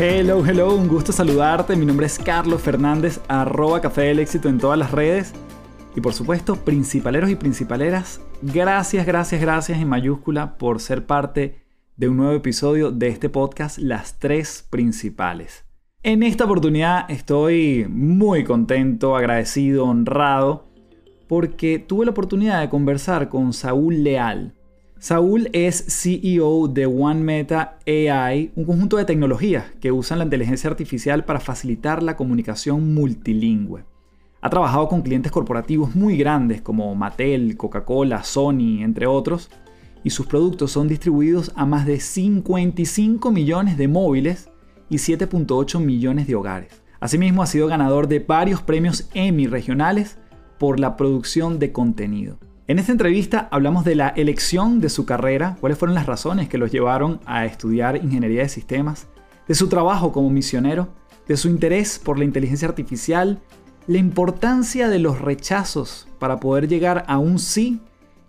Hello, hello, un gusto saludarte. Mi nombre es Carlos Fernández, arroba Café del Éxito en todas las redes. Y por supuesto, principaleros y principaleras, gracias, gracias, gracias en mayúscula por ser parte de un nuevo episodio de este podcast, Las Tres Principales. En esta oportunidad estoy muy contento, agradecido, honrado, porque tuve la oportunidad de conversar con Saúl Leal. Saúl es CEO de One Meta AI, un conjunto de tecnologías que usan la inteligencia artificial para facilitar la comunicación multilingüe. Ha trabajado con clientes corporativos muy grandes como Mattel, Coca-Cola, Sony, entre otros, y sus productos son distribuidos a más de 55 millones de móviles y 7.8 millones de hogares. Asimismo, ha sido ganador de varios premios Emmy regionales por la producción de contenido. En esta entrevista hablamos de la elección de su carrera, cuáles fueron las razones que los llevaron a estudiar ingeniería de sistemas, de su trabajo como misionero, de su interés por la inteligencia artificial, la importancia de los rechazos para poder llegar a un sí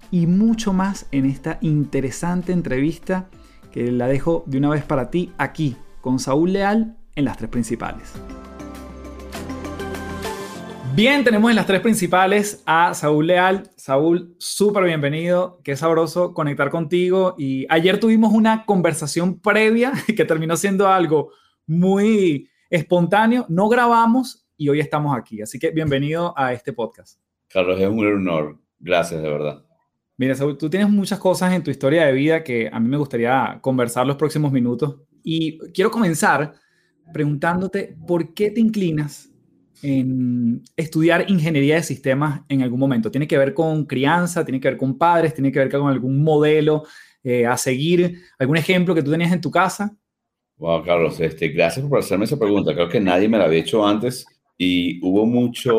y mucho más en esta interesante entrevista que la dejo de una vez para ti aquí con Saúl Leal en las tres principales. Bien, tenemos en las tres principales a Saúl Leal. Saúl, súper bienvenido. Qué sabroso conectar contigo. Y ayer tuvimos una conversación previa que terminó siendo algo muy espontáneo. No grabamos y hoy estamos aquí. Así que bienvenido a este podcast. Carlos, es un honor. Gracias, de verdad. Mira, Saúl, tú tienes muchas cosas en tu historia de vida que a mí me gustaría conversar los próximos minutos. Y quiero comenzar preguntándote por qué te inclinas en estudiar ingeniería de sistemas en algún momento? ¿Tiene que ver con crianza? ¿Tiene que ver con padres? ¿Tiene que ver con algún modelo eh, a seguir? ¿Algún ejemplo que tú tenías en tu casa? Wow, Carlos, este, gracias por hacerme esa pregunta. Creo que nadie me la había hecho antes y hubo mucho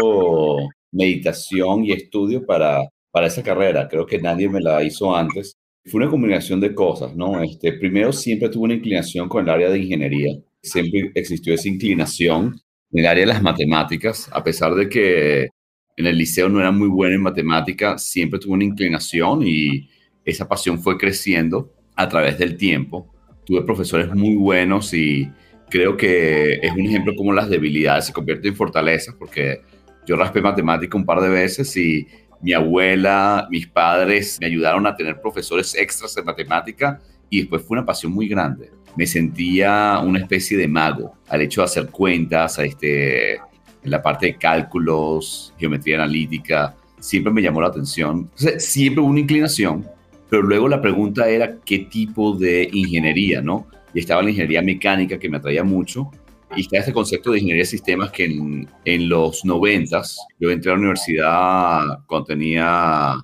meditación y estudio para, para esa carrera. Creo que nadie me la hizo antes. Fue una combinación de cosas, ¿no? Este, primero, siempre tuve una inclinación con el área de ingeniería. Siempre existió esa inclinación en el área de las matemáticas, a pesar de que en el liceo no era muy buena en matemática, siempre tuve una inclinación y esa pasión fue creciendo a través del tiempo. Tuve profesores muy buenos y creo que es un ejemplo cómo las debilidades se convierten en fortalezas, porque yo raspé matemática un par de veces y mi abuela, mis padres me ayudaron a tener profesores extras de matemática y después fue una pasión muy grande me sentía una especie de mago al hecho de hacer cuentas, a este, en la parte de cálculos, geometría analítica, siempre me llamó la atención. siempre hubo una inclinación, pero luego la pregunta era qué tipo de ingeniería, ¿no? Y estaba la ingeniería mecánica que me atraía mucho. Y está este concepto de ingeniería de sistemas que en, en los noventas, yo entré a la universidad cuando tenía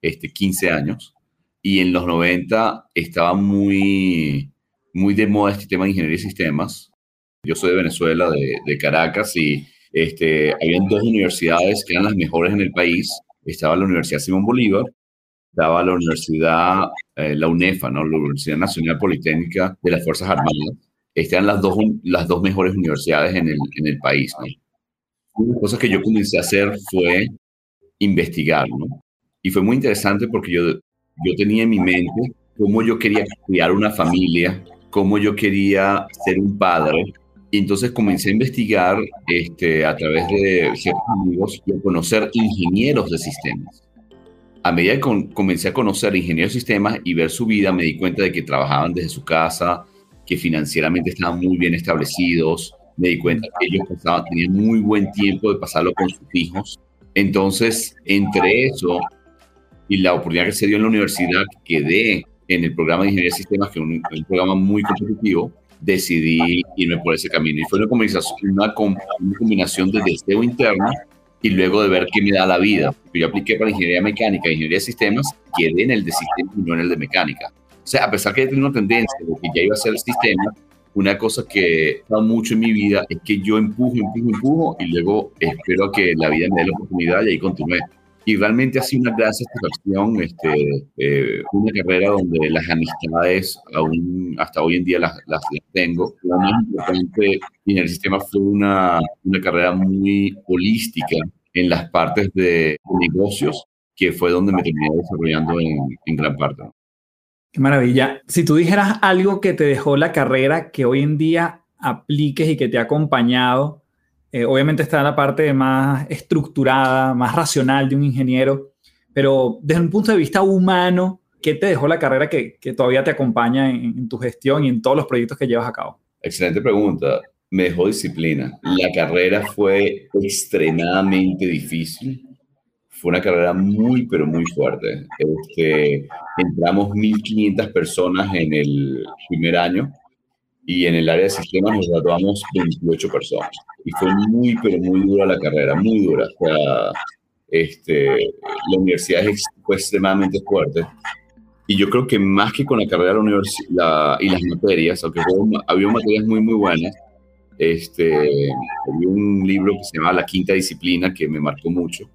este, 15 años y en los 90 estaba muy, muy de moda este tema de ingeniería de sistemas. Yo soy de Venezuela, de, de Caracas, y este, habían dos universidades que eran las mejores en el país. Estaba la Universidad Simón Bolívar, estaba la Universidad, eh, la UNEFA, ¿no? la Universidad Nacional Politécnica de las Fuerzas Armadas. Eran las dos, las dos mejores universidades en el, en el país. ¿no? Una de las cosas que yo comencé a hacer fue investigar, ¿no? Y fue muy interesante porque yo, yo tenía en mi mente cómo yo quería criar una familia, cómo yo quería ser un padre. Y entonces comencé a investigar este, a través de ciertos amigos y a conocer ingenieros de sistemas. A medida que comencé a conocer ingenieros de sistemas y ver su vida, me di cuenta de que trabajaban desde su casa, que financieramente estaban muy bien establecidos. Me di cuenta que ellos pasaban, tenían muy buen tiempo de pasarlo con sus hijos. Entonces, entre eso y la oportunidad que se dio en la universidad, quedé en el programa de Ingeniería de Sistemas, que es un, programa muy competitivo, decidí irme por ese camino. Y fue una combinación, una, una combinación de deseo interno y luego de ver qué me da la vida. Yo apliqué para Ingeniería Mecánica Ingeniería de Sistemas, quedé en el de Sistemas y no en el de Mecánica. O sea, a pesar que he tenido una tendencia de que ya iba a ser el sistema, una cosa que está mucho en mi vida es que yo empujo, empujo, empujo y luego espero que la vida me dé la oportunidad y ahí continúe. Y realmente ha sido una gran satisfacción, este, eh, una carrera donde las amistades aún hasta hoy en día las, las, tengo. Lo más importante en el sistema fue una, una carrera muy holística en las partes de negocios, que fue donde me terminé desarrollando en, en gran parte. Qué maravilla. Si tú dijeras algo que te dejó la carrera que hoy en día apliques y que te ha acompañado, eh, obviamente está la parte más estructurada, más racional de un ingeniero, pero desde un punto de vista humano, ¿qué te dejó la carrera que, que todavía te acompaña en, tu gestión y en todos los proyectos que llevas a cabo? Excelente pregunta. Me dejó disciplina. La carrera fue extremadamente difícil fue una carrera muy, pero muy fuerte. Este, entramos 1.500 personas en el primer año y en el área de sistemas nos graduamos 28 personas. Y fue muy, pero muy dura la carrera, muy dura. O sea, este, la universidad fue extremadamente fuerte. Y yo creo que más que con la carrera la universidad y las materias, aunque había materias muy, muy buenas, este, había un libro que se llama La Quinta Disciplina que me marcó mucho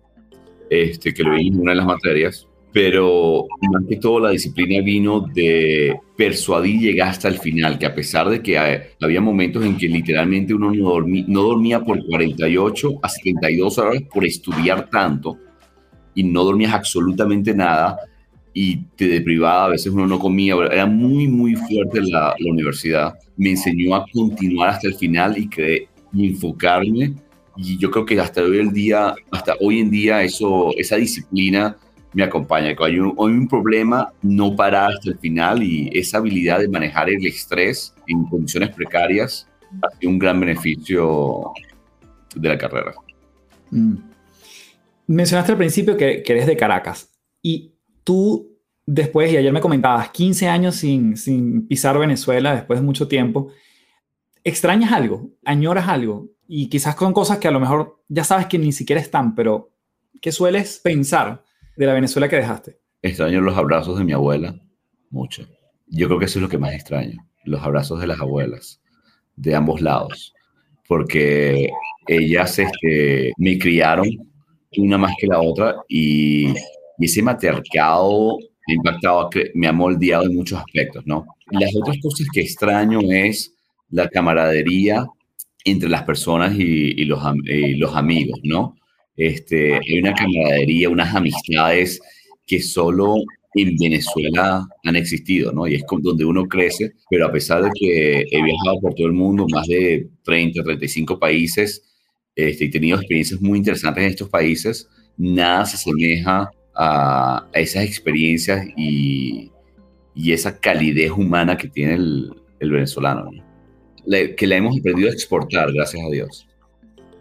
este, que lo vi en una de las materias, pero más que todo la disciplina vino de persuadir y llegar hasta el final, que a pesar de que había momentos en que literalmente uno no, dormía, no dormía por 48 a 72 horas por estudiar tanto y no dormías absolutamente nada y te deprivaba, a veces uno no comía, era muy, muy fuerte la, la universidad. Me enseñó a continuar hasta el final y, creer, y enfocarme y yo creo que hasta hoy, el día, hasta hoy en día eso, esa disciplina me acompaña. Hay un, problema, no parar hasta el final y esa habilidad de manejar el estrés en condiciones precarias ha sido un gran beneficio de la carrera. Mm. Mencionaste al principio que, que, eres de Caracas y tú después, y ayer me comentabas, 15 años sin, sin pisar Venezuela después de mucho tiempo, ¿extrañas algo? ¿Añoras algo? y quizás con cosas que a lo mejor ya sabes que ni siquiera están, pero ¿qué sueles pensar de la Venezuela que dejaste? Extraño los abrazos de mi abuela, mucho. Yo creo que eso es lo que más extraño, los abrazos de las abuelas, de ambos lados, porque ellas este, me criaron, una más que la otra, y, y ese matriarcado me ha impactado, me ha moldeado en muchos aspectos, ¿no? Las otras cosas que extraño es la camaradería entre las personas y, los, los, amigos, ¿no? Este, hay una camaradería, unas amistades que solo en Venezuela han existido, ¿no? Y es donde uno crece, pero a pesar de que he viajado por todo el mundo, más de 30, 35 países, este, he tenido experiencias muy interesantes en estos países, nada se asemeja a, esas experiencias y, y, esa calidez humana que tiene el, el venezolano, ¿no? que la hemos aprendido a exportar, gracias a Dios.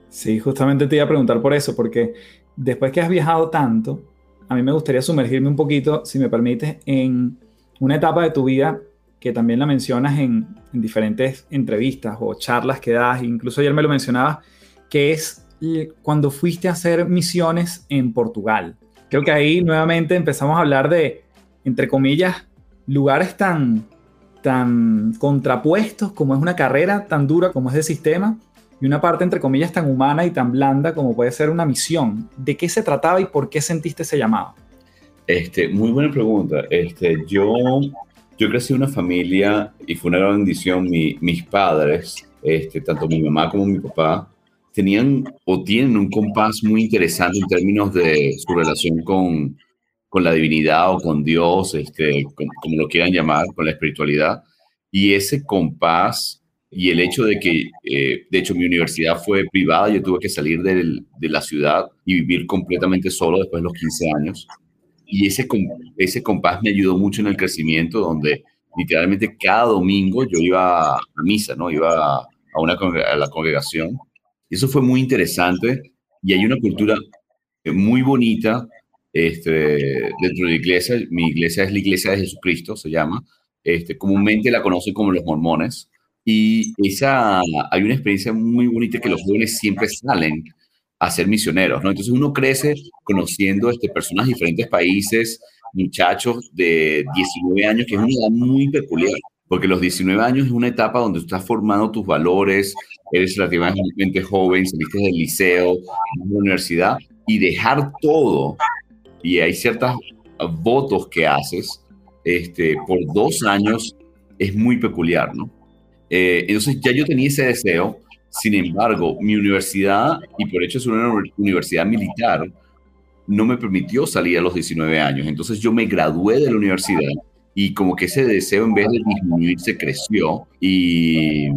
Sí, justamente te iba a preguntar por eso, porque después que has viajado tanto, a mí me gustaría sumergirme un poquito, si me permites, en una etapa de tu vida que también la mencionas en, en diferentes entrevistas o charlas que das, incluso ayer me lo mencionabas, que es cuando fuiste a hacer misiones en Portugal. creo que ahí nuevamente empezamos a hablar de, entre comillas, lugares tan, tan contrapuestos como es una carrera tan dura como es de sistema y una parte, entre comillas, tan humana y tan blanda como puede ser una misión. ¿De qué se trataba y por qué sentiste ese llamado? Este, muy buena pregunta. Este, yo, yo crecí en una familia y fue una gran bendición. mis padres, este, tanto mi mamá como mi papá, tenían o tienen un compás muy interesante en términos de su relación con, con la divinidad o con Dios, este, como lo quieran llamar, con la espiritualidad. Y ese compás y el hecho de que, eh, de hecho, mi universidad fue privada, yo tuve que salir de la ciudad y vivir completamente solo después de los 15 años. Y ese, ese compás me ayudó mucho en el crecimiento, donde literalmente cada domingo yo iba a misa, ¿no? Iba a, una, a la congregación. Y eso fue muy interesante. Y hay una cultura muy bonita este, dentro de la iglesia. Mi iglesia es la iglesia de Jesucristo, se llama. Este, comúnmente la conocen como los mormones. Y esa, hay una experiencia muy bonita que los jóvenes siempre salen a ser misioneros, ¿no? Entonces uno crece conociendo este, personas de diferentes países, muchachos de 19 años, que es una edad muy peculiar, porque los 19 años es una etapa donde estás formando tus valores, eres relativamente joven, saliste del liceo, de la universidad, y dejar todo, y hay ciertos votos que haces este, por dos años, es muy peculiar, ¿no? Eh, entonces ya yo tenía ese deseo, sin embargo, mi universidad, y por hecho es una universidad militar, no me permitió salir a los 19 años. Entonces yo me gradué de la universidad y como que ese deseo en vez de disminuirse creció y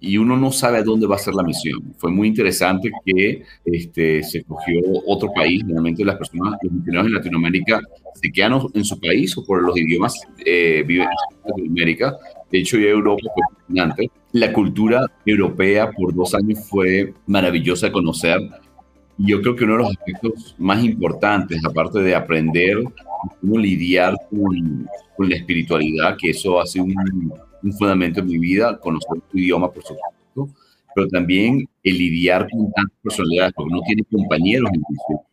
y uno no sabe a dónde va a ser la misión. Fue muy interesante que este, se escogió otro país. Normalmente las personas, los misioneros en Latinoamérica se quedan en su país o por los idiomas eh, viven en Latinoamérica. De hecho, ya Europa fue fascinante. La cultura europea por dos años fue maravillosa de conocer. Yo creo que uno de los aspectos más importantes, aparte de aprender cómo lidiar con, con la espiritualidad, que eso hace un un fundamento en mi vida, conocer tu idioma, por supuesto, pero también el lidiar con tantas personalidades, porque uno tiene compañeros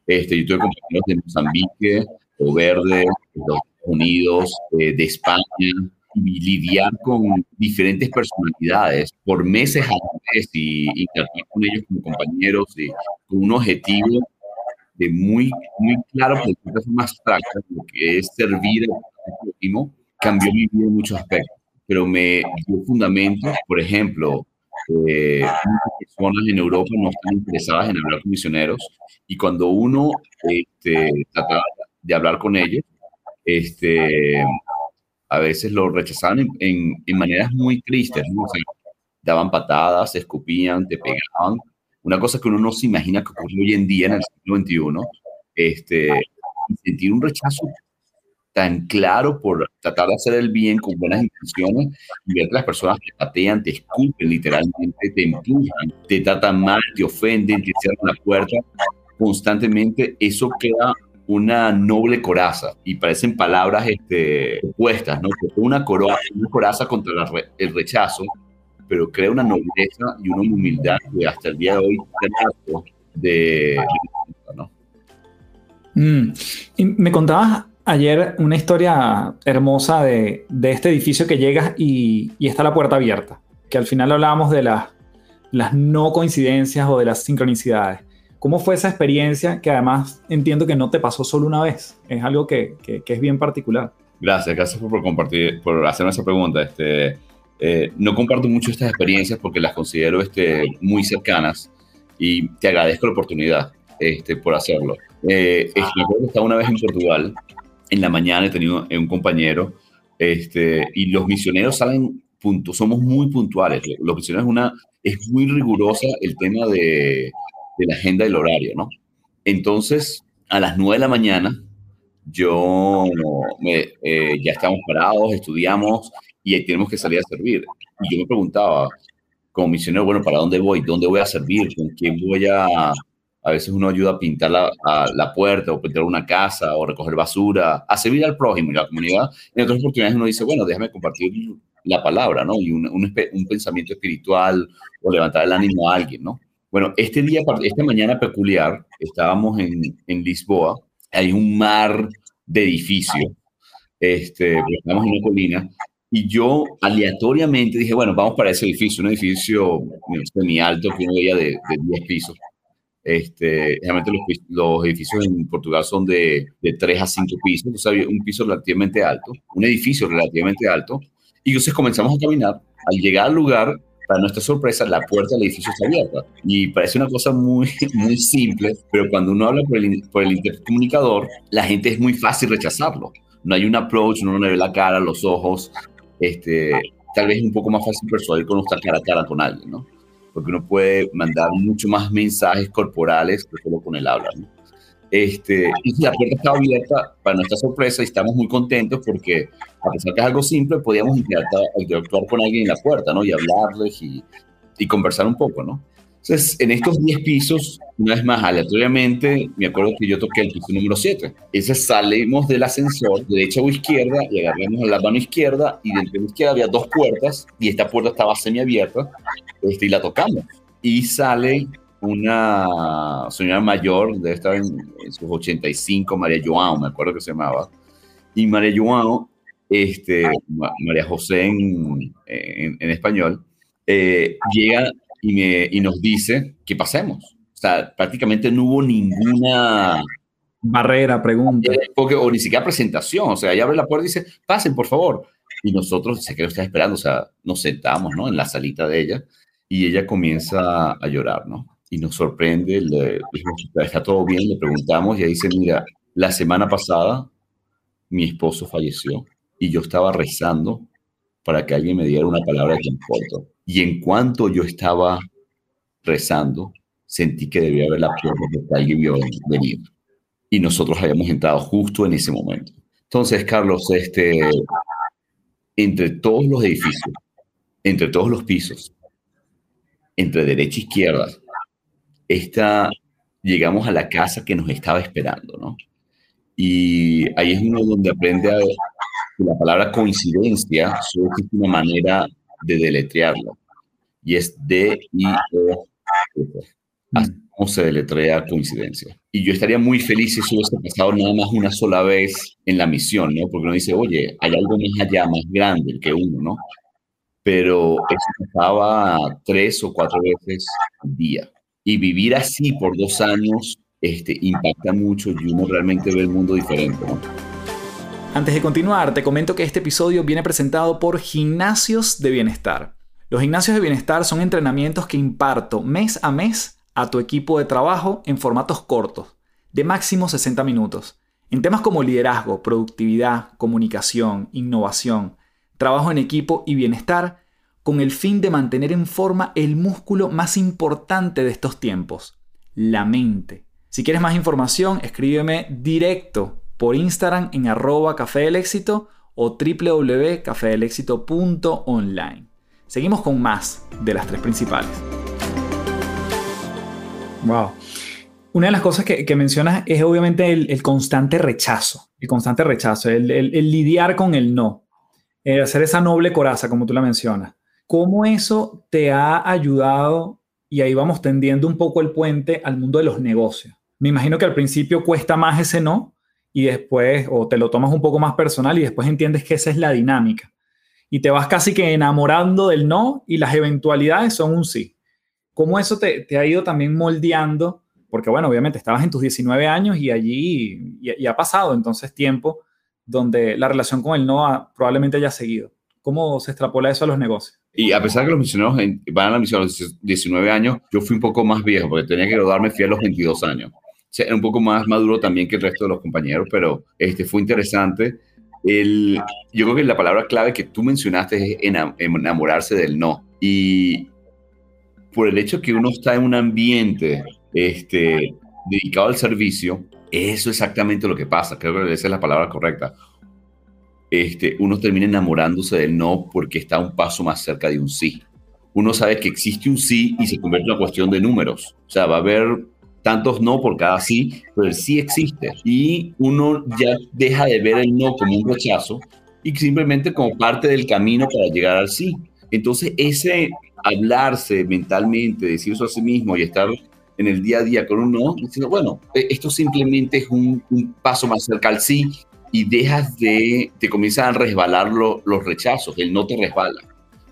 Este, yo tuve compañeros de Mozambique, o Verde, de Estados Unidos, eh, de España, y lidiar con diferentes personalidades por meses a vez y interactuar con ellos como compañeros y con un objetivo de muy, muy claro, pero es más abstracta, que es servir al prójimo, cambió mi vida en muchos aspectos pero me dio fundamentos, por ejemplo, eh, muchas personas en Europa no están interesadas en hablar con misioneros y cuando uno este, trataba de hablar con ellos, este, a veces lo rechazaban en, en, maneras muy tristes, ¿no? daban patadas, escupían, te pegaban. Una cosa que uno no se imagina que ocurre hoy en día en el siglo XXI, este, sentir un rechazo tan claro por tratar de hacer el bien con buenas intenciones y ver que las personas te patean, te escupen literalmente, te empujan, te tratan mal, te ofenden, te cierran la puerta constantemente, eso crea una noble coraza y parecen palabras este, opuestas, ¿no? Una, coro una coraza contra el rechazo, pero crea una nobleza y una humildad que hasta el día de hoy de, de ¿no? Mm. Y me contabas ayer una historia hermosa de, este edificio que llegas y, está la puerta abierta, que al final hablábamos de las, las no coincidencias o de las sincronicidades. ¿Cómo fue esa experiencia que además entiendo que no te pasó solo una vez? Es algo que, es bien particular. Gracias, gracias por compartir, por hacerme esa pregunta. Este, eh, no comparto mucho estas experiencias porque las considero este, muy cercanas y te agradezco la oportunidad este, por hacerlo. Eh, estaba una vez en Portugal en la mañana he tenido un compañero, este, y los misioneros salen puntos, somos muy puntuales. Los misioneros una, es muy rigurosa el tema de, de la agenda del horario, ¿no? Entonces, a las 9 de la mañana, yo me, eh, ya estamos parados, estudiamos y tenemos que salir a servir. Y yo me preguntaba, como misionero, bueno, ¿para dónde voy? ¿Dónde voy a servir? ¿Con quién voy a, a veces uno ayuda a pintar la, a la puerta o pintar una casa o recoger basura, a servir al prójimo y a la comunidad. En otras oportunidades uno dice, bueno, déjame compartir la palabra, ¿no? Y un, un, un, pensamiento espiritual o levantar el ánimo a alguien, ¿no? Bueno, este día, esta mañana peculiar, estábamos en, en Lisboa, hay un mar de edificios, este, estamos en una colina, y yo aleatoriamente dije, bueno, vamos para ese edificio, un edificio semi alto que uno veía de, de 10 pisos. Este, realmente los, los, edificios en Portugal son de, de 3 a 5 pisos, o sea, un piso relativamente alto, un edificio relativamente alto, y entonces comenzamos a caminar. Al llegar al lugar, para nuestra sorpresa, la puerta del edificio está abierta. Y parece una cosa muy, muy simple, pero cuando uno habla por el, por el intercomunicador, la gente es muy fácil rechazarlo. No hay un approach, uno no le ve la cara, los ojos. Este, tal vez es un poco más fácil persuadir con estar cara a cara con alguien, ¿no? Porque uno puede mandar mucho más mensajes corporales que solo con el habla, ¿no? Este, y la puerta estaba abierta para nuestra sorpresa y estamos muy contentos porque, a pesar que es algo simple, podíamos interactuar, con alguien en la puerta, ¿no? Y hablarles y, y conversar un poco, ¿no? Entonces, en estos 10 pisos, una vez más, aleatoriamente, me acuerdo que yo toqué el piso número 7. Entonces, salimos del ascensor, de derecha o izquierda, y agarramos la mano izquierda, y dentro de la izquierda había dos puertas, y esta puerta estaba semiabierta, este, y la tocamos. Y sale una señora mayor, debe estar en, sus 85, María Joao, me acuerdo que se llamaba. Y María Joao, este, María José en, en, español, eh, llega y, me, y nos dice que pasemos. O sea, prácticamente no hubo ninguna barrera, pregunta. Porque, o ni siquiera presentación. O sea, ella abre la puerta y dice, pasen, por favor. Y nosotros, sé que lo está esperando, o sea, nos sentamos, ¿no? En la salita de ella y ella comienza a llorar, ¿no? y nos sorprende, le está todo bien, le preguntamos y ahí dice, mira, la semana pasada mi esposo falleció y yo estaba rezando para que alguien me diera una palabra de conforto. Y en cuanto yo estaba rezando, sentí que debía haber la puerta que alguien vio venir. Y nosotros habíamos entrado justo en ese momento. Entonces, Carlos, este, entre todos los edificios, entre todos los pisos, entre derecha e izquierda, llegamos a la casa que nos estaba esperando, ¿no? Y ahí es uno donde aprende a que la palabra coincidencia solo una manera de deletrearla, y es D-I-O. Así como se deletrea coincidencia. Y yo estaría muy feliz si eso hubiese pasado nada más una sola vez en la misión, ¿no? Porque uno dice, oye, hay algo más allá, más grande que uno, ¿no? Pero eso pasaba tres o cuatro veces al día. Y vivir así por dos años este, impacta mucho y uno realmente ve el mundo diferente. Antes de continuar, te comento que este episodio viene presentado por Gimnasios de Bienestar. Los gimnasios de bienestar son entrenamientos que imparto mes a mes a tu equipo de trabajo en formatos cortos, de máximo 60 minutos, en temas como liderazgo, productividad, comunicación, innovación, trabajo en equipo y bienestar con el fin de mantener en forma el músculo más importante de estos tiempos, la mente. Si quieres más información, escríbeme directo por Instagram en arroba éxito o www.cafedelexito.online. Seguimos con más de las tres principales. Wow. Una de las cosas que, mencionas es obviamente el, constante rechazo, el constante rechazo, el, lidiar con el no, hacer esa noble coraza, como tú la mencionas. ¿Cómo eso te ha ayudado? Y ahí vamos tendiendo un poco el puente al mundo de los negocios. Me imagino que al principio cuesta más ese no y después, o te lo tomas un poco más personal y después entiendes que esa es la dinámica. Y te vas casi que enamorando del no y las eventualidades son un sí. ¿Cómo eso te, ha ido también moldeando? Porque bueno, obviamente estabas en tus 19 años y allí y, ha pasado entonces tiempo donde la relación con el no probablemente haya seguido. ¿Cómo se extrapola eso a los negocios? Y a pesar que los misioneros van a la misión a los 19 años, yo fui un poco más viejo porque tenía que graduarme, fui a los 22 años. O sea, era un poco más maduro también que el resto de los compañeros, pero este, fue interesante. El, yo creo que la palabra clave que tú mencionaste es enamorarse del no. Y por el hecho que uno está en un ambiente este, dedicado al servicio, eso es exactamente lo que pasa. Creo que esa es la palabra correcta este, uno termina enamorándose del no porque está un paso más cerca de un sí. Uno sabe que existe un sí y se convierte en una cuestión de números. O sea, va a haber tantos no por cada sí, pero el sí existe. Y uno ya deja de ver el no como un rechazo y simplemente como parte del camino para llegar al sí. Entonces, ese, hablarse mentalmente, decir eso a sí mismo y estar en el día a día con un no, diciendo, bueno, e, esto simplemente es un, paso más cerca al sí y dejas de, te comienzan a resbalar los rechazos, el no te resbala.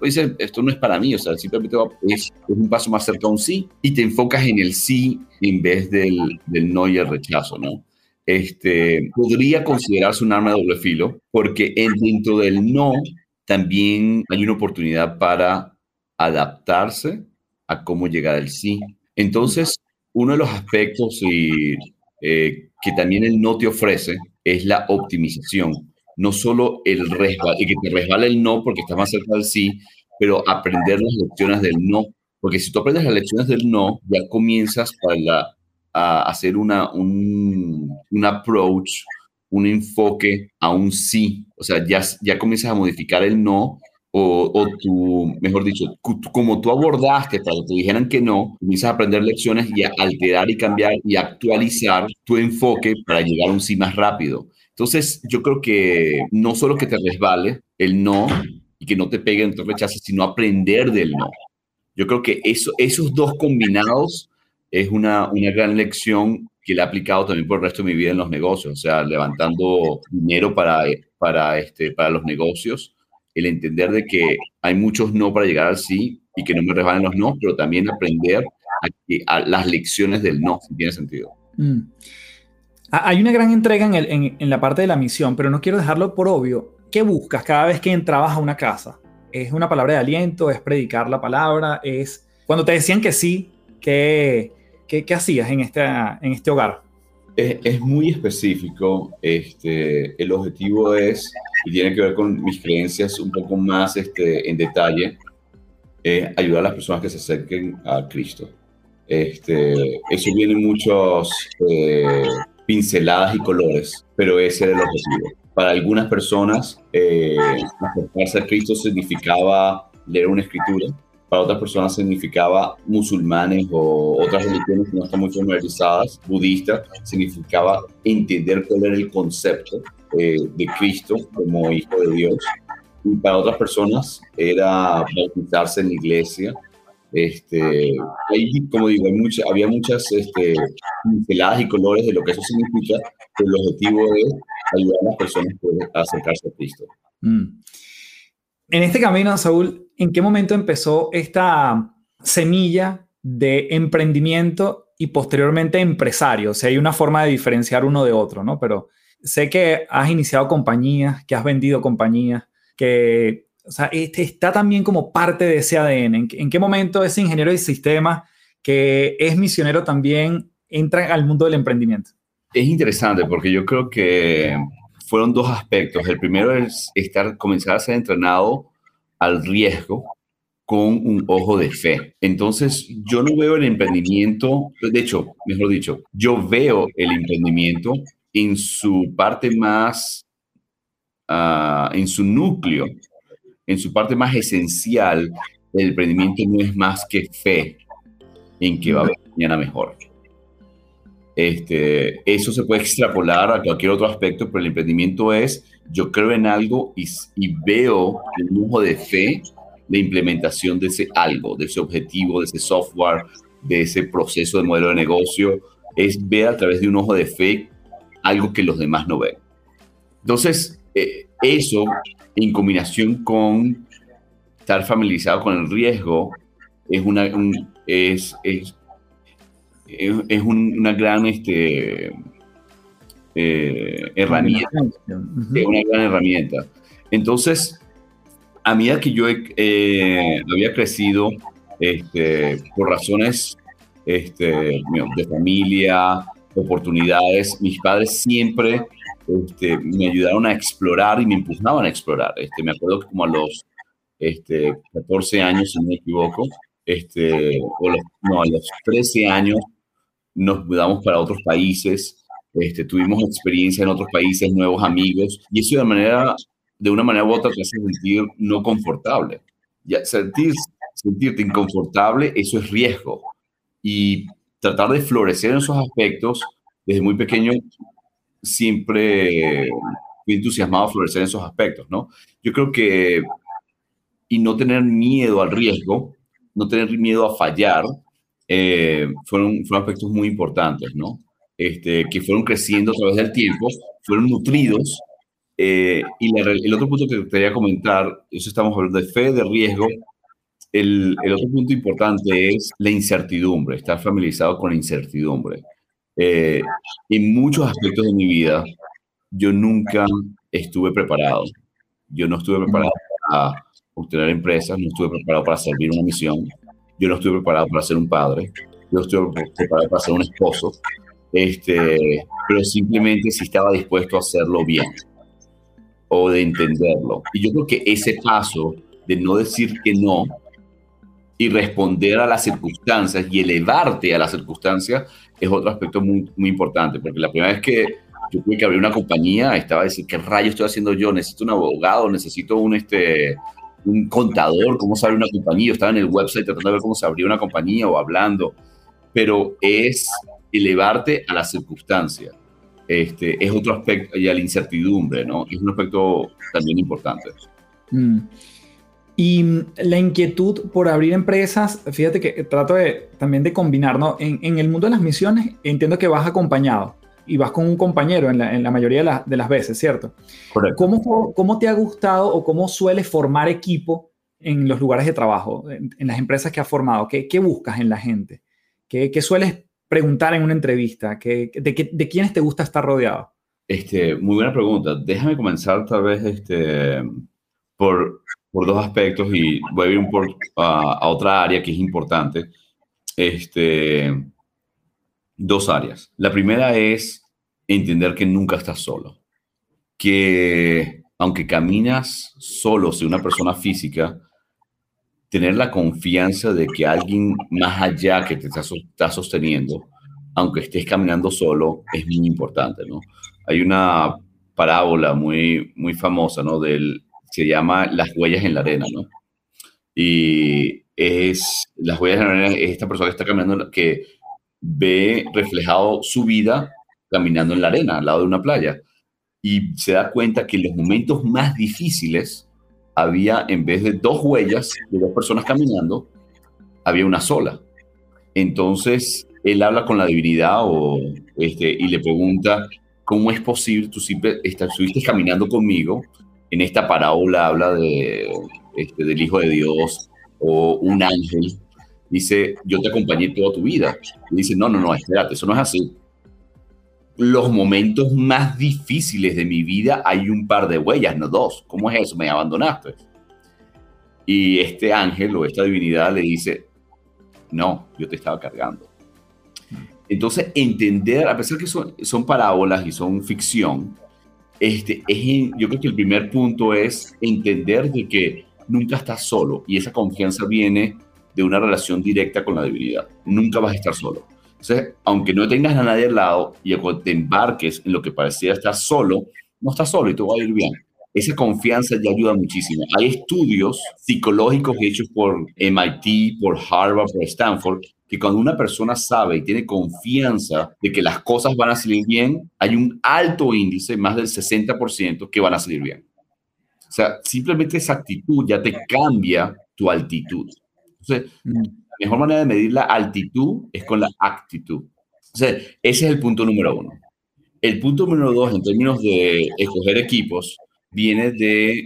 Dices, esto no es para mí, o sea, simplemente es, un paso más cerca a un sí y te enfocas en el sí en vez del, del no y el rechazo, ¿no? Este, podría considerarse un arma de doble filo porque dentro del no también hay una oportunidad para adaptarse a cómo llegar al sí. Entonces, uno de los aspectos y, eh, que también el no te ofrece es la optimización. No solo el resbal, que te resbala el no porque estás más cerca del sí, pero aprender las lecciones del no. Porque si tú aprendes las lecciones del no, ya comienzas para a hacer una, un, un approach, un enfoque a un sí. O sea, ya, ya comienzas a modificar el no o, o tú, mejor dicho, como tú abordaste para que te dijeran que no, comienzas a aprender lecciones y a alterar y cambiar y actualizar tu enfoque para llegar a un sí más rápido. Entonces, yo creo que no solo que te resbale el no y que no te pegue en tu rechazo, sino aprender del no. Yo creo que eso, esos dos combinados es una, una gran lección que le he aplicado también por el resto de mi vida en los negocios, o sea, levantando dinero para, para, este, para los negocios el entender de que hay muchos no para llegar al sí y que no me resbalen los no, pero también aprender a, las lecciones del no, si tiene sentido. Mm. Hay una gran entrega en, en, la parte de la misión, pero no quiero dejarlo por obvio. ¿Qué buscas cada vez que entrabas a una casa? ¿Es una palabra de aliento? ¿Es predicar la palabra? ¿Es cuando te decían que sí? ¿Qué, qué, qué hacías en este, en este hogar? Es, es, muy específico. Este, el objetivo es y tiene que ver con mis creencias un poco más este, en detalle, ayudar a las personas que se acerquen a Cristo. Este, eso viene en muchos eh, pinceladas y colores, pero ese era el objetivo. Para algunas personas, eh, acercarse a Cristo significaba leer una escritura. Para otras personas significaba musulmanes o otras religiones que no están muy familiarizadas, budistas, significaba entender cuál era el concepto eh, de Cristo como hijo de Dios. Y para otras personas era bautizarse en la iglesia. Este, como digo, hay había muchas este, pinceladas y colores de lo que eso significa, pero el objetivo es ayudar a las personas a acercarse a Cristo. Mm. En este camino, Saúl, ¿en qué momento empezó esta semilla de emprendimiento y posteriormente empresario? O sea, hay una forma de diferenciar uno de otro, ¿no? Pero sé que has iniciado compañías, que has vendido compañías, que o sea, este está también como parte de ese ADN. ¿En, qué momento ese ingeniero de sistemas que es misionero también entra al mundo del emprendimiento? Es interesante porque yo creo que fueron dos aspectos. El primero es estar, comenzar a ser entrenado al riesgo con un ojo de fe. Entonces, yo no veo el emprendimiento, de hecho, mejor dicho, yo veo el emprendimiento en su parte más, ah, en su núcleo, en su parte más esencial, el emprendimiento no es más que fe en que va a haber mañana mejor. Este, eso se puede extrapolar a cualquier otro aspecto, pero el emprendimiento es, yo creo en algo y, y veo el lujo de fe la implementación de ese algo, de ese objetivo, de ese software, de ese proceso de modelo de negocio, es ver a través de un ojo de fe algo que los demás no ven. Entonces, eh, eso en combinación con estar familiarizado con el riesgo es una, es, es, es, una gran este, eh, herramienta. Es una gran herramienta. Entonces, a medida que yo eh, había crecido este, por razones este, de familia, oportunidades. Mis padres siempre este, me ayudaron a explorar y me empujaban a explorar. Este, me acuerdo que como a los este, 14 años, si no me equivoco, este, o no, a los 13 años nos mudamos para otros países, este, tuvimos experiencia en otros países, nuevos amigos, y eso de, manera, de una manera u otra te hace sentir no confortable. Ya, sentir, sentirte inconfortable, eso es riesgo. Y tratar de florecer en esos aspectos, desde muy pequeño siempre fui entusiasmado a florecer en esos aspectos, ¿no? Yo creo que, y no tener miedo al riesgo, no tener miedo a fallar, eh, fueron, fueron aspectos muy importantes, ¿no? Este, que fueron creciendo a través del tiempo, fueron nutridos. Eh, y el otro punto que quería comentar, eso estamos hablando de fe, de riesgo. El, el, otro punto importante es la incertidumbre, estar familiarizado con la incertidumbre. Eh, en muchos aspectos de mi vida, yo nunca estuve preparado. Yo no estuve preparado para obtener empresas, no estuve preparado para servir una misión, yo no estuve preparado para ser un padre, yo no estuve preparado para ser un esposo, este, pero simplemente si estaba dispuesto a hacerlo bien o de entenderlo. Y yo creo que ese paso de no decir que no y responder a las circunstancias y elevarte a las circunstancias es otro aspecto muy, muy importante, porque la primera vez que yo tuve que abrir una compañía, estaba a decir, ¿qué rayo estoy haciendo yo? Necesito un abogado, necesito un, este, un contador, cómo se abre una compañía. Yo estaba en el website tratando de ver cómo se abría una compañía o hablando, pero es elevarte a la circunstancia. Este, es otro aspecto, y a la incertidumbre, ¿no? Es un aspecto también importante. Mm. Y la inquietud por abrir empresas, fíjate que trato de, también de combinar, ¿no? En, en, el mundo de las misiones entiendo que vas acompañado y vas con un compañero en la, en la mayoría de, la, de, las veces, ¿cierto? Correcto. ¿Cómo, ¿Cómo te ha gustado o cómo sueles formar equipo en los lugares de trabajo, en, en las empresas que has formado? ¿Qué, ¿Qué, buscas en la gente? ¿Qué, qué sueles preguntar en una entrevista? ¿Qué, de, de, quiénes te gusta estar rodeado? Este, muy buena pregunta. Déjame comenzar tal vez este, por, por dos aspectos y voy a ir un por, a, a, otra área que es importante. Este, dos áreas. La primera es entender que nunca estás solo. Que aunque caminas solo, si una persona física, tener la confianza de que alguien más allá que te está, sosteniendo, aunque estés caminando solo, es muy importante, ¿no? Hay una parábola muy, muy famosa, ¿no? Del, se llama Las huellas en la arena, ¿no? Y es, las huellas en la arena es esta persona que está caminando, que ve reflejado su vida caminando en la arena, al lado de una playa. Y se da cuenta que en los momentos más difíciles, había, en vez de dos huellas de dos personas caminando, había una sola. Entonces, él habla con la divinidad o, este, y le pregunta, ¿cómo es posible? Tú siempre estuviste caminando conmigo. En esta parábola habla de, este, del Hijo de Dios o un ángel. Dice, yo te acompañé toda tu vida. Y dice, no, no, no, espérate, eso no es así. Los momentos más difíciles de mi vida hay un par de huellas, no dos. ¿Cómo es eso? Me abandonaste. Y este ángel o esta divinidad le dice, no, yo te estaba cargando. Entonces, entender, a pesar que son, son parábolas y son ficción, este, es, yo creo que el primer punto es entender de que nunca estás solo y esa confianza viene de una relación directa con la divinidad. Nunca vas a estar solo. Entonces, aunque no tengas a nadie al lado y te embarques en lo que parecía estar solo, no estás solo y te va a ir bien. Esa confianza ya ayuda muchísimo. Hay estudios psicológicos hechos por MIT, por Harvard, por Stanford, que cuando una persona sabe y tiene confianza de que las cosas van a salir bien, hay un alto índice, más del 60%, que van a salir bien. O sea, simplemente esa actitud ya te cambia tu altitud. Entonces, mm. la mejor manera de medir la altitud es con la actitud. Entonces, ese es el punto número uno. El punto número dos, en términos de escoger equipos, viene de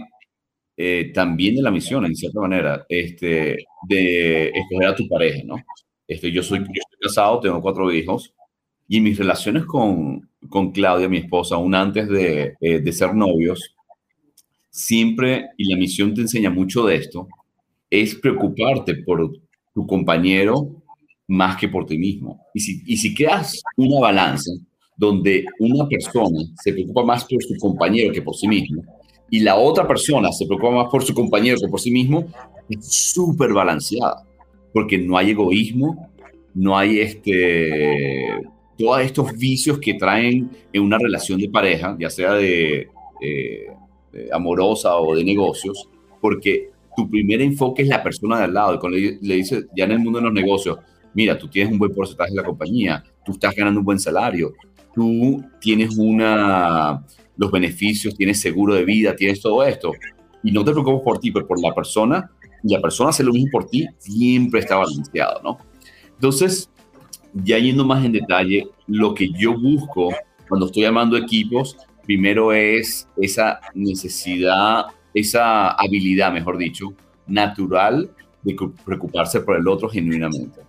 eh, también de la misión, en cierta manera, este, de escoger a tu pareja, ¿no? Este, yo, soy, yo estoy casado, tengo cuatro hijos, y mis relaciones con, con Claudia, mi esposa, aún antes de, eh, de ser novios, siempre, y la misión te enseña mucho de esto, es preocuparte por tu compañero más que por ti mismo. Y si, y si creas una balanza donde una persona se preocupa más por su compañero que por sí mismo, y la otra persona se preocupa más por su compañero que por sí mismo, es súper balanceada, porque no hay egoísmo, no hay este, todos estos vicios que traen en una relación de pareja, ya sea de, amorosa o de negocios, porque tu primer enfoque es la persona de al lado. Y cuando le, le dices, ya en el mundo de los negocios, mira, tú tienes un buen porcentaje de la compañía, tú estás ganando un buen salario, tú tienes una, los beneficios, tienes seguro de vida, tienes todo esto, y no te preocupes por ti, pero por la persona, y la persona hace lo mismo por ti, siempre está balanceado, ¿no? Entonces, ya yendo más en detalle, lo que yo busco cuando estoy armando equipos, primero es esa necesidad, esa habilidad, mejor dicho, natural de preocuparse por el otro genuinamente.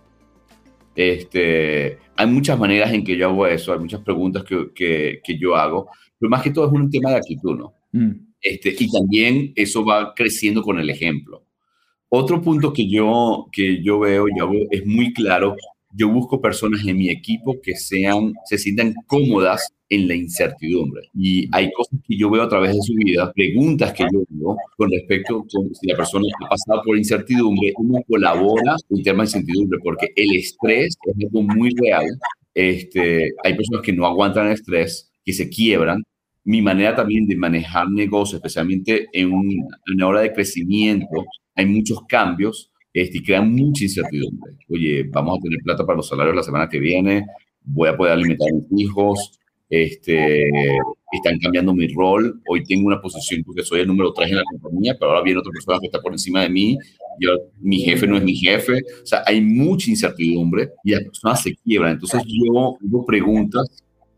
Este, hay muchas maneras en que yo hago eso, hay muchas preguntas que, que, yo hago, pero más que todo es un tema de actitud, ¿no? Mm. Este, y también eso va creciendo con el ejemplo. Otro punto que yo, que yo veo, yo es muy claro, yo busco personas en mi equipo que sean, se sientan cómodas en la incertidumbre. Y hay cosas que yo veo a través de su vida, preguntas que yo veo con respecto a si la persona ha pasado por incertidumbre, cómo colabora en temas de incertidumbre, porque el estrés es algo muy real. Este, hay personas que no aguantan el estrés, que se quiebran. Mi manera también de manejar negocios, especialmente en, una hora de crecimiento, hay muchos cambios este, y crean mucha incertidumbre. Oye, vamos a tener plata para los salarios la semana que viene, voy a poder alimentar a mis hijos, este, están cambiando mi rol. Hoy tengo una posición porque soy el número 3 en la compañía, pero ahora viene otra persona que está por encima de mí. Yo, mi jefe no es mi jefe. O sea, hay mucha incertidumbre y las personas se quiebran. Entonces yo hago preguntas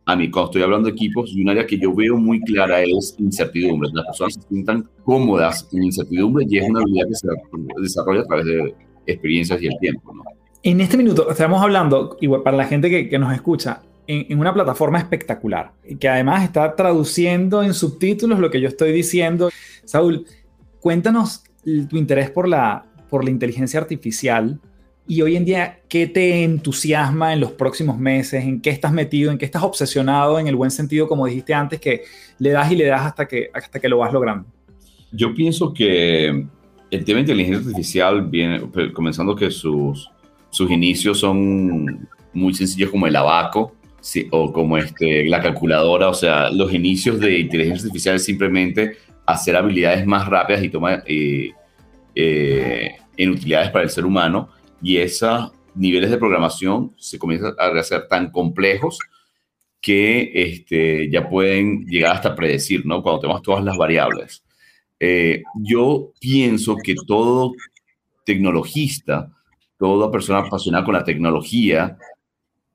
a mí cuando estoy hablando de equipos y un área que yo veo muy clara es incertidumbre. Las personas se sientan cómodas en incertidumbre y es una habilidad que se desarrolla a través de experiencias y el tiempo. ¿no? En este minuto estamos hablando, igual para la gente que, que nos escucha, en, una plataforma espectacular, que además está traduciendo en subtítulos lo que yo estoy diciendo. Saúl, cuéntanos tu interés por la, por la inteligencia artificial y hoy en día, ¿qué te entusiasma en los próximos meses? ¿En qué estás metido? ¿En qué estás obsesionado en el buen sentido, como dijiste antes, que le das y le das hasta que, hasta que lo vas logrando? Yo pienso que el tema de inteligencia artificial viene, comenzando que sus, sus inicios son muy sencillos como el abaco, Sí, o como este, la calculadora, o sea, los inicios de inteligencia artificial es simplemente hacer habilidades más rápidas y tomar eh, eh, en utilidades para el ser humano y esos niveles de programación se comienzan a hacer tan complejos que este, ya pueden llegar hasta predecir, ¿no? Cuando tenemos todas las variables. Eh, yo pienso que todo tecnologista, toda persona apasionada con la tecnología,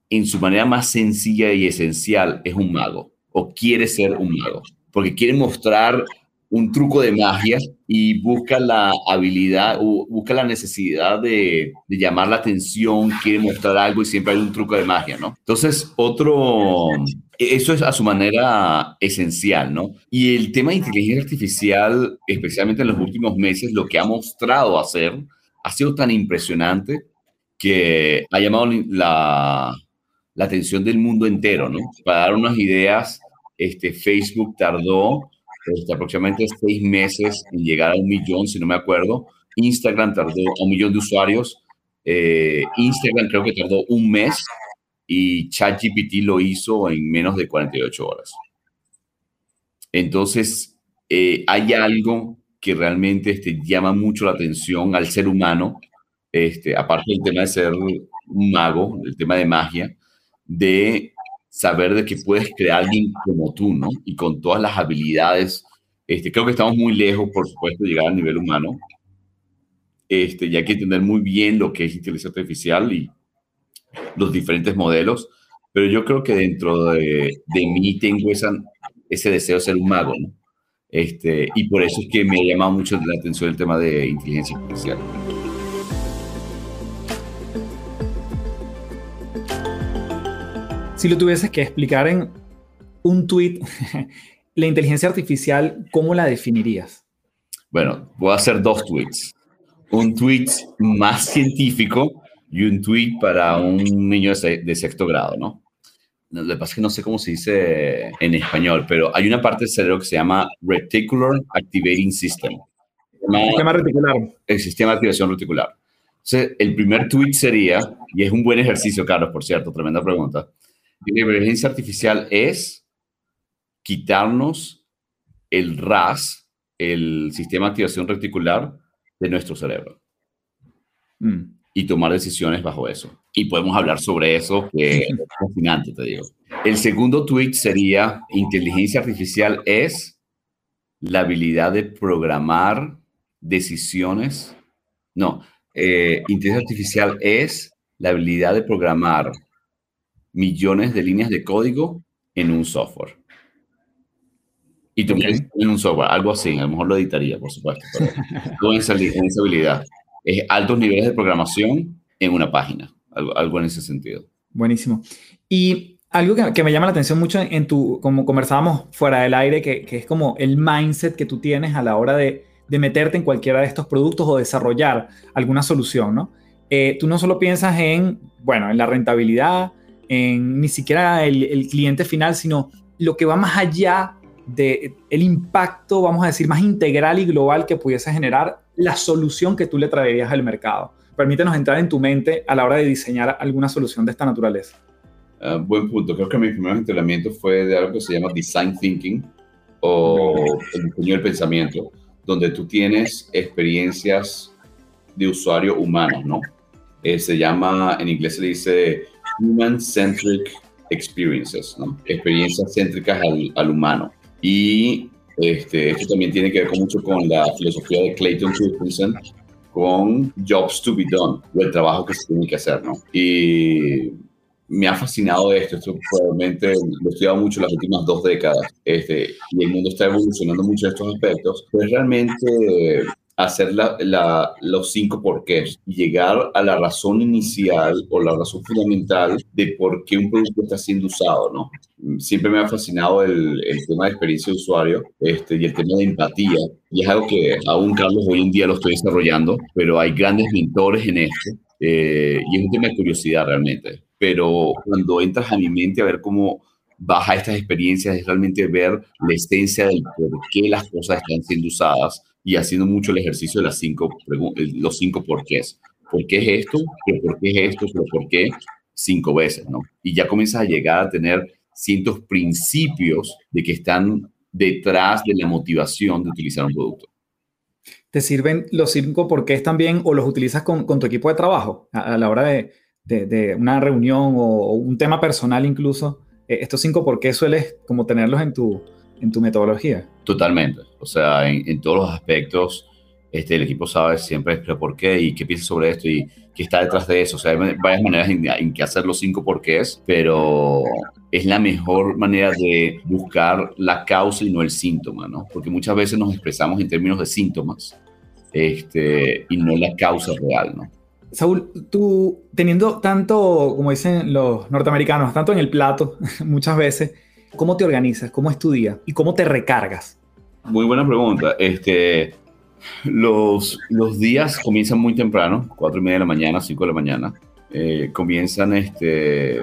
en su manera más sencilla y esencial, es un mago o quiere ser un mago, porque quiere mostrar un truco de magia y busca la habilidad, o busca la necesidad de, llamar la atención, quiere mostrar algo y siempre hay un truco de magia, ¿no? Entonces, otro, eso es a su manera esencial, ¿no? Y el tema de inteligencia artificial, especialmente en los últimos meses, lo que ha mostrado hacer ha sido tan impresionante que ha llamado la, la atención del mundo entero, ¿no? Para dar unas ideas, este, Facebook tardó este, aproximadamente seis meses en llegar a un millón, si no me acuerdo. Instagram tardó a un millón de usuarios. Eh, Instagram creo que tardó un mes y ChatGPT lo hizo en menos de 48 horas. Entonces, eh, hay algo que realmente este, llama mucho la atención al ser humano, este, aparte del tema de ser un mago, el tema de magia, de saber de que puedes crear alguien como tú, ¿no? Y con todas las habilidades. Este, creo que estamos muy lejos, por supuesto, de llegar al nivel humano. Este, y hay que entender muy bien lo que es inteligencia artificial y los diferentes modelos. Pero yo creo que dentro de, de mí tengo ese deseo de ser un mago, ¿no? Este, y por eso es que me ha llamado mucho la atención el tema de inteligencia artificial. Si lo tuvieses que explicar en un tweet, la inteligencia artificial, ¿cómo la definirías? Bueno, voy a hacer dos tweets. Un tweet más científico y un tweet para un niño de sexto grado, ¿no? Lo que pasa es que no sé cómo se dice en español, pero hay una parte del cerebro que se llama Reticular Activating System. El sistema reticular. El sistema de activación reticular. Entonces, el primer tweet sería, y es un buen ejercicio, Carlos, por cierto, tremenda pregunta la inteligencia artificial es quitarnos el RAS, el sistema de activación reticular, de nuestro cerebro. Mm. Y tomar decisiones bajo eso. Y podemos hablar sobre eso, que es fascinante, te digo. El segundo tweet sería, inteligencia artificial es la habilidad de programar decisiones No, eh, inteligencia artificial es la habilidad de programar millones de líneas de código en un software. Y tú en un software, algo así, a lo mejor lo editaría, por supuesto, pero en esa, en esa habilidad. Es altos niveles de programación en una página, algo, algo en ese sentido. Buenísimo. Y algo que, que, me llama la atención mucho en tu, como conversábamos fuera del aire, que, que, es como el mindset que tú tienes a la hora de, de, meterte en cualquiera de estos productos o desarrollar alguna solución, ¿no? Eh, tú no solo piensas en, bueno, en la rentabilidad, en ni siquiera el, cliente final, sino lo que va más allá del el impacto, vamos a decir, más integral y global que pudiese generar la solución que tú le traerías al mercado. Permítenos entrar en tu mente a la hora de diseñar alguna solución de esta naturaleza. Uh, buen punto. Creo que mi primer entrenamiento fue de algo que se llama Design Thinking o el diseño del pensamiento, donde tú tienes experiencias de usuario humano, ¿no? Eh, se llama, en inglés se dice Human Centric Experiences, ¿no? Experiencias céntricas al, al humano. Y este, esto también tiene que ver con, mucho con la filosofía de Clayton Christensen, con jobs to be done, o el trabajo que se tiene que hacer, ¿no? Y me ha fascinado esto, esto probablemente lo he estudiado mucho las últimas dos décadas, este, y el mundo está evolucionando mucho en estos aspectos, pero realmente hacer la, los cinco porqués y llegar a la razón inicial o la razón fundamental de por qué un producto está siendo usado, ¿no? Siempre me ha fascinado el, tema de experiencia de usuario este, y el tema de empatía. Y es algo que aún, Carlos, hoy en día lo estoy desarrollando, pero hay grandes mentores en esto eh, y es un tema de curiosidad realmente. Pero cuando entras a mi mente a ver cómo baja estas experiencias es realmente ver la esencia del por qué las cosas están siendo usadas y haciendo mucho el ejercicio de las cinco, los cinco porqués. ¿Por qué es esto? ¿Por qué es esto? ¿Pero por qué? Cinco veces, ¿no? Y ya comienzas a llegar a tener cientos principios de que están detrás de la motivación de utilizar un producto. ¿Te sirven los cinco porqués también o los utilizas con, con tu equipo de trabajo a, la hora de, de, una reunión o, un tema personal incluso? Eh, estos cinco porqués sueles como tenerlos en tu, en tu metodología. Totalmente. O sea, en, todos los aspectos, este, el equipo sabe siempre por qué y qué piensa sobre esto y qué está detrás de eso. O sea, hay varias maneras en, que hacer los cinco porqués, pero es la mejor manera de buscar la causa y no el síntoma, ¿no? Porque muchas veces nos expresamos en términos de síntomas este, y no la causa real, ¿no? Saúl, tú teniendo tanto, como dicen los norteamericanos, tanto en el plato muchas veces, ¿Cómo te organizas? ¿Cómo estudias? ¿Y cómo te recargas? Muy buena pregunta. Este, los, los días comienzan muy temprano, cuatro y media de la mañana, 5 de la mañana. Eh, comienzan este,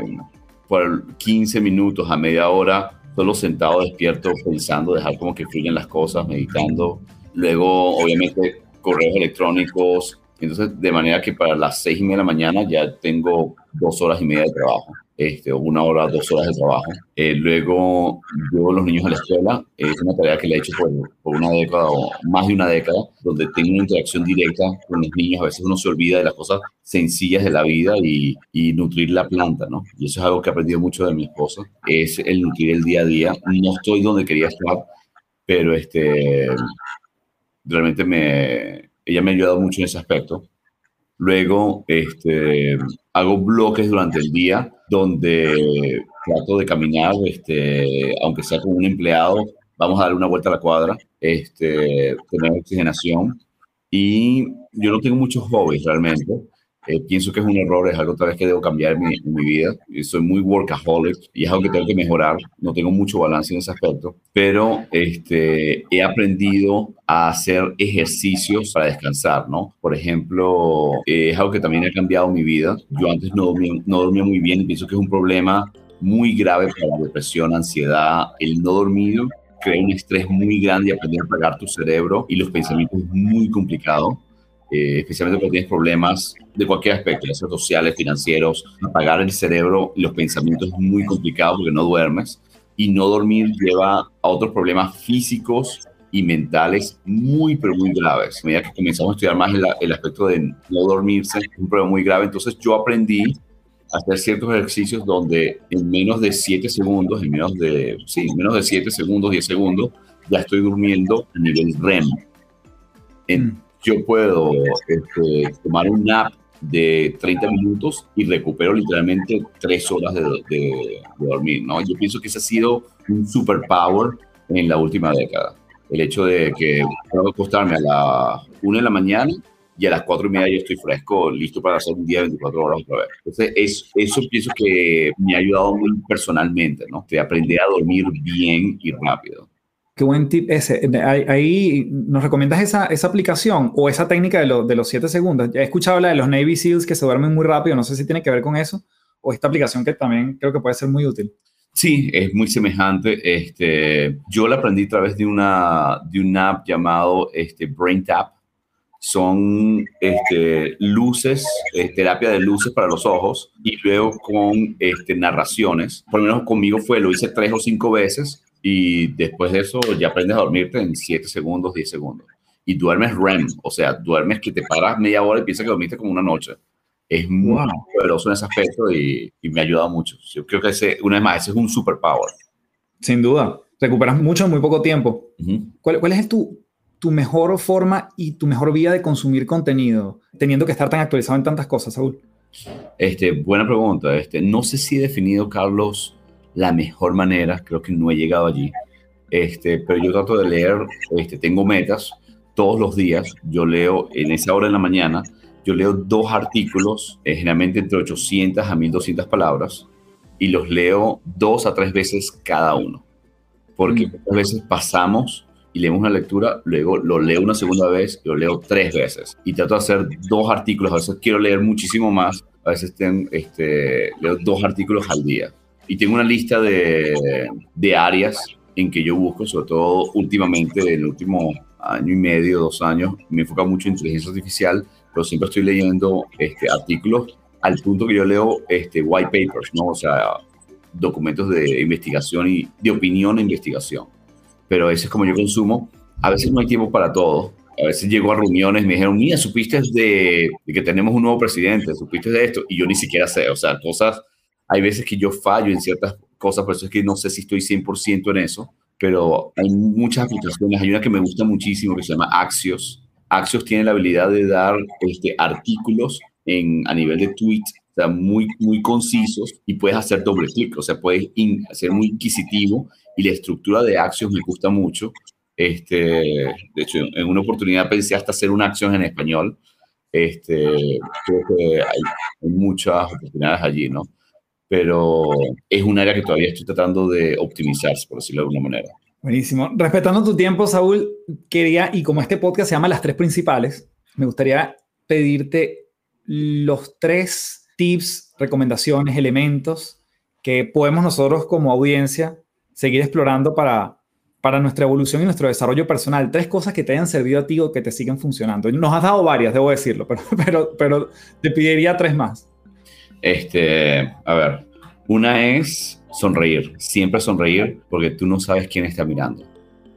por 15 minutos a media hora, solo sentado despierto, pensando, dejar como que fluyan las cosas, meditando. Luego, obviamente, correos electrónicos. Entonces, de manera que para las 6 y media de la mañana ya tengo dos horas y media de trabajo este, una hora, dos horas de trabajo. Eh, luego llevo a los niños a la escuela. Es una tarea que le he hecho por, por, una década o más de una década, donde tengo una interacción directa con los niños. A veces uno se olvida de las cosas sencillas de la vida y, y nutrir la planta, ¿no? Y eso es algo que he aprendido mucho de mi esposa, es el nutrir el día a día. No estoy donde quería estar, pero este, realmente me, ella me ha ayudado mucho en ese aspecto. Luego, este, hago bloques durante el día donde trato de caminar, este, aunque sea con un empleado, vamos a dar una vuelta a la cuadra, este, tener oxigenación. Y yo no tengo muchos hobbies realmente, eh, pienso que es un error, es algo otra vez que debo cambiar en mi, en mi, vida. Soy muy workaholic y es algo que tengo que mejorar. No tengo mucho balance en ese aspecto, pero este, he aprendido a hacer ejercicios para descansar, ¿no? Por ejemplo, eh, es algo que también ha cambiado mi vida. Yo antes no dormía, no dormía muy bien y pienso que es un problema muy grave para la depresión, ansiedad, el no dormir crea un estrés muy grande y aprender a apagar tu cerebro y los pensamientos es muy complicado. Eh, especialmente cuando tienes problemas de cualquier aspecto, ya sea sociales, financieros, apagar el cerebro y los pensamientos es muy complicado porque no duermes y no dormir lleva a otros problemas físicos y mentales muy, pero muy graves. A medida que comenzamos a estudiar más el, el aspecto de no dormirse, es un problema muy grave. Entonces yo aprendí a hacer ciertos ejercicios donde en menos de 7 segundos, en menos de, sí, menos de 7 segundos, 10 segundos, ya estoy durmiendo a nivel REM. En, mm yo puedo este, tomar un nap de 30 minutos y recupero literalmente 3 horas de, dormir, ¿no? Yo pienso que ese ha sido un superpower en la última década. El hecho de que puedo acostarme a las 1 de la mañana y a las 4 y media yo estoy fresco, listo para hacer un día de 24 horas otra vez. Entonces, es, eso pienso que me ha ayudado muy personalmente, ¿no? De aprender a dormir bien y rápido. Qué buen tip ese. Ahí, nos recomiendas esa, esa aplicación o esa técnica de, de los 7 segundos. Ya he escuchado la de los Navy SEALs que se duermen muy rápido. No sé si tiene que ver con eso o esta aplicación que también creo que puede ser muy útil. Sí, es muy semejante. Este, yo la aprendí a través de una, de una app llamado este, Brain Tap. Son este, luces, eh, terapia de luces para los ojos y luego con este, narraciones. Por lo menos conmigo fue, lo hice tres o cinco veces y después de eso ya aprendes a dormirte en 7 segundos, 10 segundos. Y duermes REM, o sea, duermes que te paras media hora y piensas que dormiste como una noche. Es muy poderoso en ese aspecto y, me ha ayudado mucho. Yo creo que ese, una vez más, ese es un superpower. Sin duda. Recuperas mucho en muy poco tiempo. ¿Cuál, ¿Cuál, es tu, tu mejor forma y tu mejor vía de consumir contenido, teniendo que estar tan actualizado en tantas cosas, Saúl? Este, buena pregunta. Este, no sé si he definido, Carlos, la mejor manera, creo que no he llegado allí, este, pero yo trato de leer, este, tengo metas todos los días, yo leo en esa hora de la mañana, yo leo dos artículos, eh, generalmente entre 800 a 1200 palabras, y los leo dos a tres veces cada uno, porque mm. a veces pasamos y leemos una lectura, luego lo leo una segunda vez, lo leo tres veces, y trato de hacer dos artículos, a veces quiero leer muchísimo más, a veces tengo, este, leo dos artículos al día y tengo una lista de, de áreas en que yo busco, sobre todo últimamente, en el último año y medio, dos años, me enfoca mucho en inteligencia artificial, pero siempre estoy leyendo este, artículos al punto que yo leo este, white papers, ¿no? O sea, documentos de investigación y de opinión e investigación. Pero ese es como yo consumo. A veces no hay tiempo para todo. A veces llego a reuniones me dijeron, mira, supiste de, de que tenemos un nuevo presidente, supiste de esto, y yo ni siquiera sé, o sea, cosas hay veces que yo fallo en ciertas cosas, por eso es que no sé si estoy 100% en eso, pero hay muchas aplicaciones. Hay una que me gusta muchísimo que se llama Axios. Axios tiene la habilidad de dar este, artículos en, a nivel de tweet, o sea, muy, muy concisos y puedes hacer doble clic, o sea, puedes ser muy inquisitivo y la estructura de Axios me gusta mucho. Este, de hecho, en una oportunidad pensé hasta hacer una acción en español. Este, creo que hay muchas oportunidades allí, ¿no? Pero es un área que todavía estoy tratando de optimizar, por decirlo de alguna manera. Buenísimo. Respetando tu tiempo, Saúl, quería, y como este podcast se llama Las Tres Principales, me gustaría pedirte los tres tips, recomendaciones, elementos que podemos nosotros como audiencia seguir explorando para, para nuestra evolución y nuestro desarrollo personal. Tres cosas que te hayan servido a ti o que te siguen funcionando. Nos has dado varias, debo decirlo, pero, pero, pero te pediría tres más. Este, a ver, una es sonreír, siempre sonreír porque tú no sabes quién está mirando.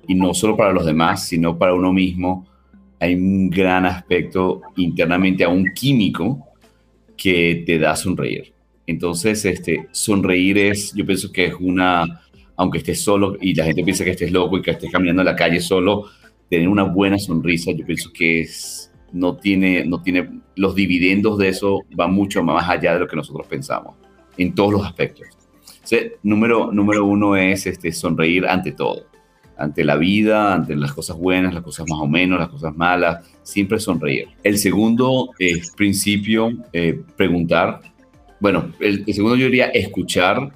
Y no solo para los demás, sino para uno mismo. Hay un gran aspecto internamente a un químico que te da sonreír. Entonces, este, sonreír es, yo pienso que es una, aunque estés solo y la gente piensa que estés loco y que estés caminando en la calle solo, tener una buena sonrisa, yo pienso que es no tiene, no tiene, los dividendos de eso van mucho más allá de lo que nosotros pensamos, en todos los aspectos. número, número uno es este, sonreír ante todo, ante la vida, ante las cosas buenas, las cosas más o menos, las cosas malas, siempre sonreír. El segundo es principio, eh, preguntar. Bueno, el, el, segundo yo diría escuchar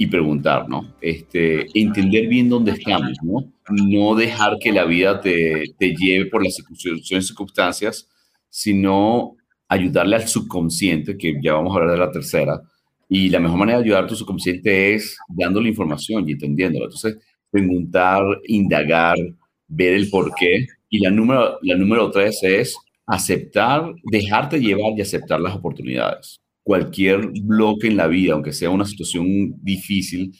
y preguntar. Este, entender bien dónde estamos, ¿no? No dejar que la vida te, te lleve por las circunstancias, sino ayudarle al subconsciente, que ya vamos a hablar de la tercera, y la mejor manera de ayudar a tu subconsciente es dándole información y entendiéndolo. Entonces, preguntar, indagar, ver el por qué. Y la número, la número tres es aceptar, dejarte llevar y aceptar las oportunidades cualquier bloque en la vida, aunque sea una situación difícil,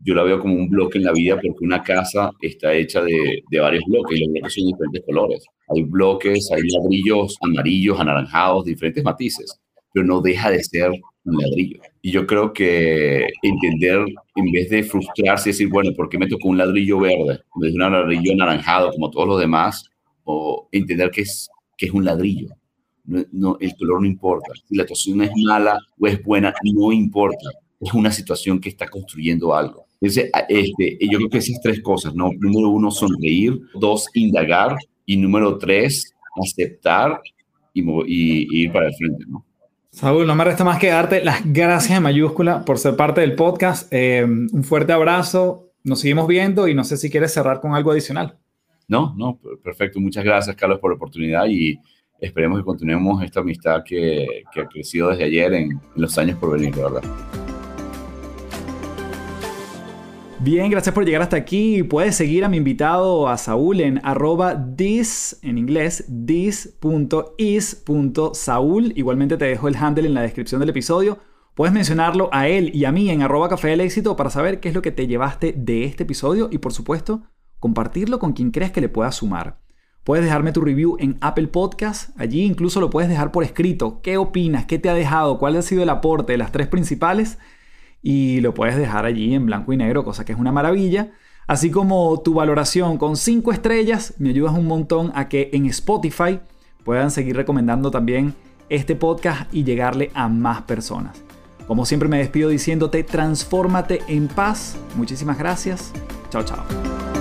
yo la veo como un bloque en la vida porque una casa está hecha de, varios bloques y los bloques son de diferentes colores. Hay bloques, hay ladrillos amarillos, anaranjados, diferentes matices, pero no deja de ser un ladrillo. Y yo creo que entender, en vez de frustrarse y decir, bueno, ¿por qué me tocó un ladrillo verde en vez de un ladrillo anaranjado como todos los demás? O entender que es que es un ladrillo. No, el color no importa. Si la actuación es mala o es buena, no importa. Es una situación que está construyendo algo. Entonces, este, yo creo que esas tres cosas, ¿no? Número uno, sonreír. Dos, indagar. Y número tres, aceptar y, y, ir para el frente, ¿no? Saúl, no me resta más que darte las gracias en mayúscula por ser parte del podcast. Eh, un fuerte abrazo. Nos seguimos viendo y no sé si quieres cerrar con algo adicional. No, no, perfecto. Muchas gracias, Carlos, por la oportunidad y esperemos que continuemos esta amistad que, que ha crecido desde ayer en, los años por venir, verdad. Bien, gracias por llegar hasta aquí. Puedes seguir a mi invitado, a Saúl, en arroba this, en inglés, this.is.saúl. Igualmente te dejo el handle en la descripción del episodio. Puedes mencionarlo a él y a mí en arroba café del éxito para saber qué es lo que te llevaste de este episodio y por supuesto compartirlo con quien creas que le pueda sumar. Puedes dejarme tu review en Apple Podcast. Allí incluso lo puedes dejar por escrito. ¿Qué opinas? ¿Qué te ha dejado? ¿Cuál ha sido el aporte de las tres principales? Y lo puedes dejar allí en blanco y negro, cosa que es una maravilla. Así como tu valoración con 5 estrellas me ayudas un montón a que en Spotify puedan seguir recomendando también este podcast y llegarle a más personas. Como siempre me despido diciéndote, transfórmate en paz. Muchísimas gracias. Chao, chao.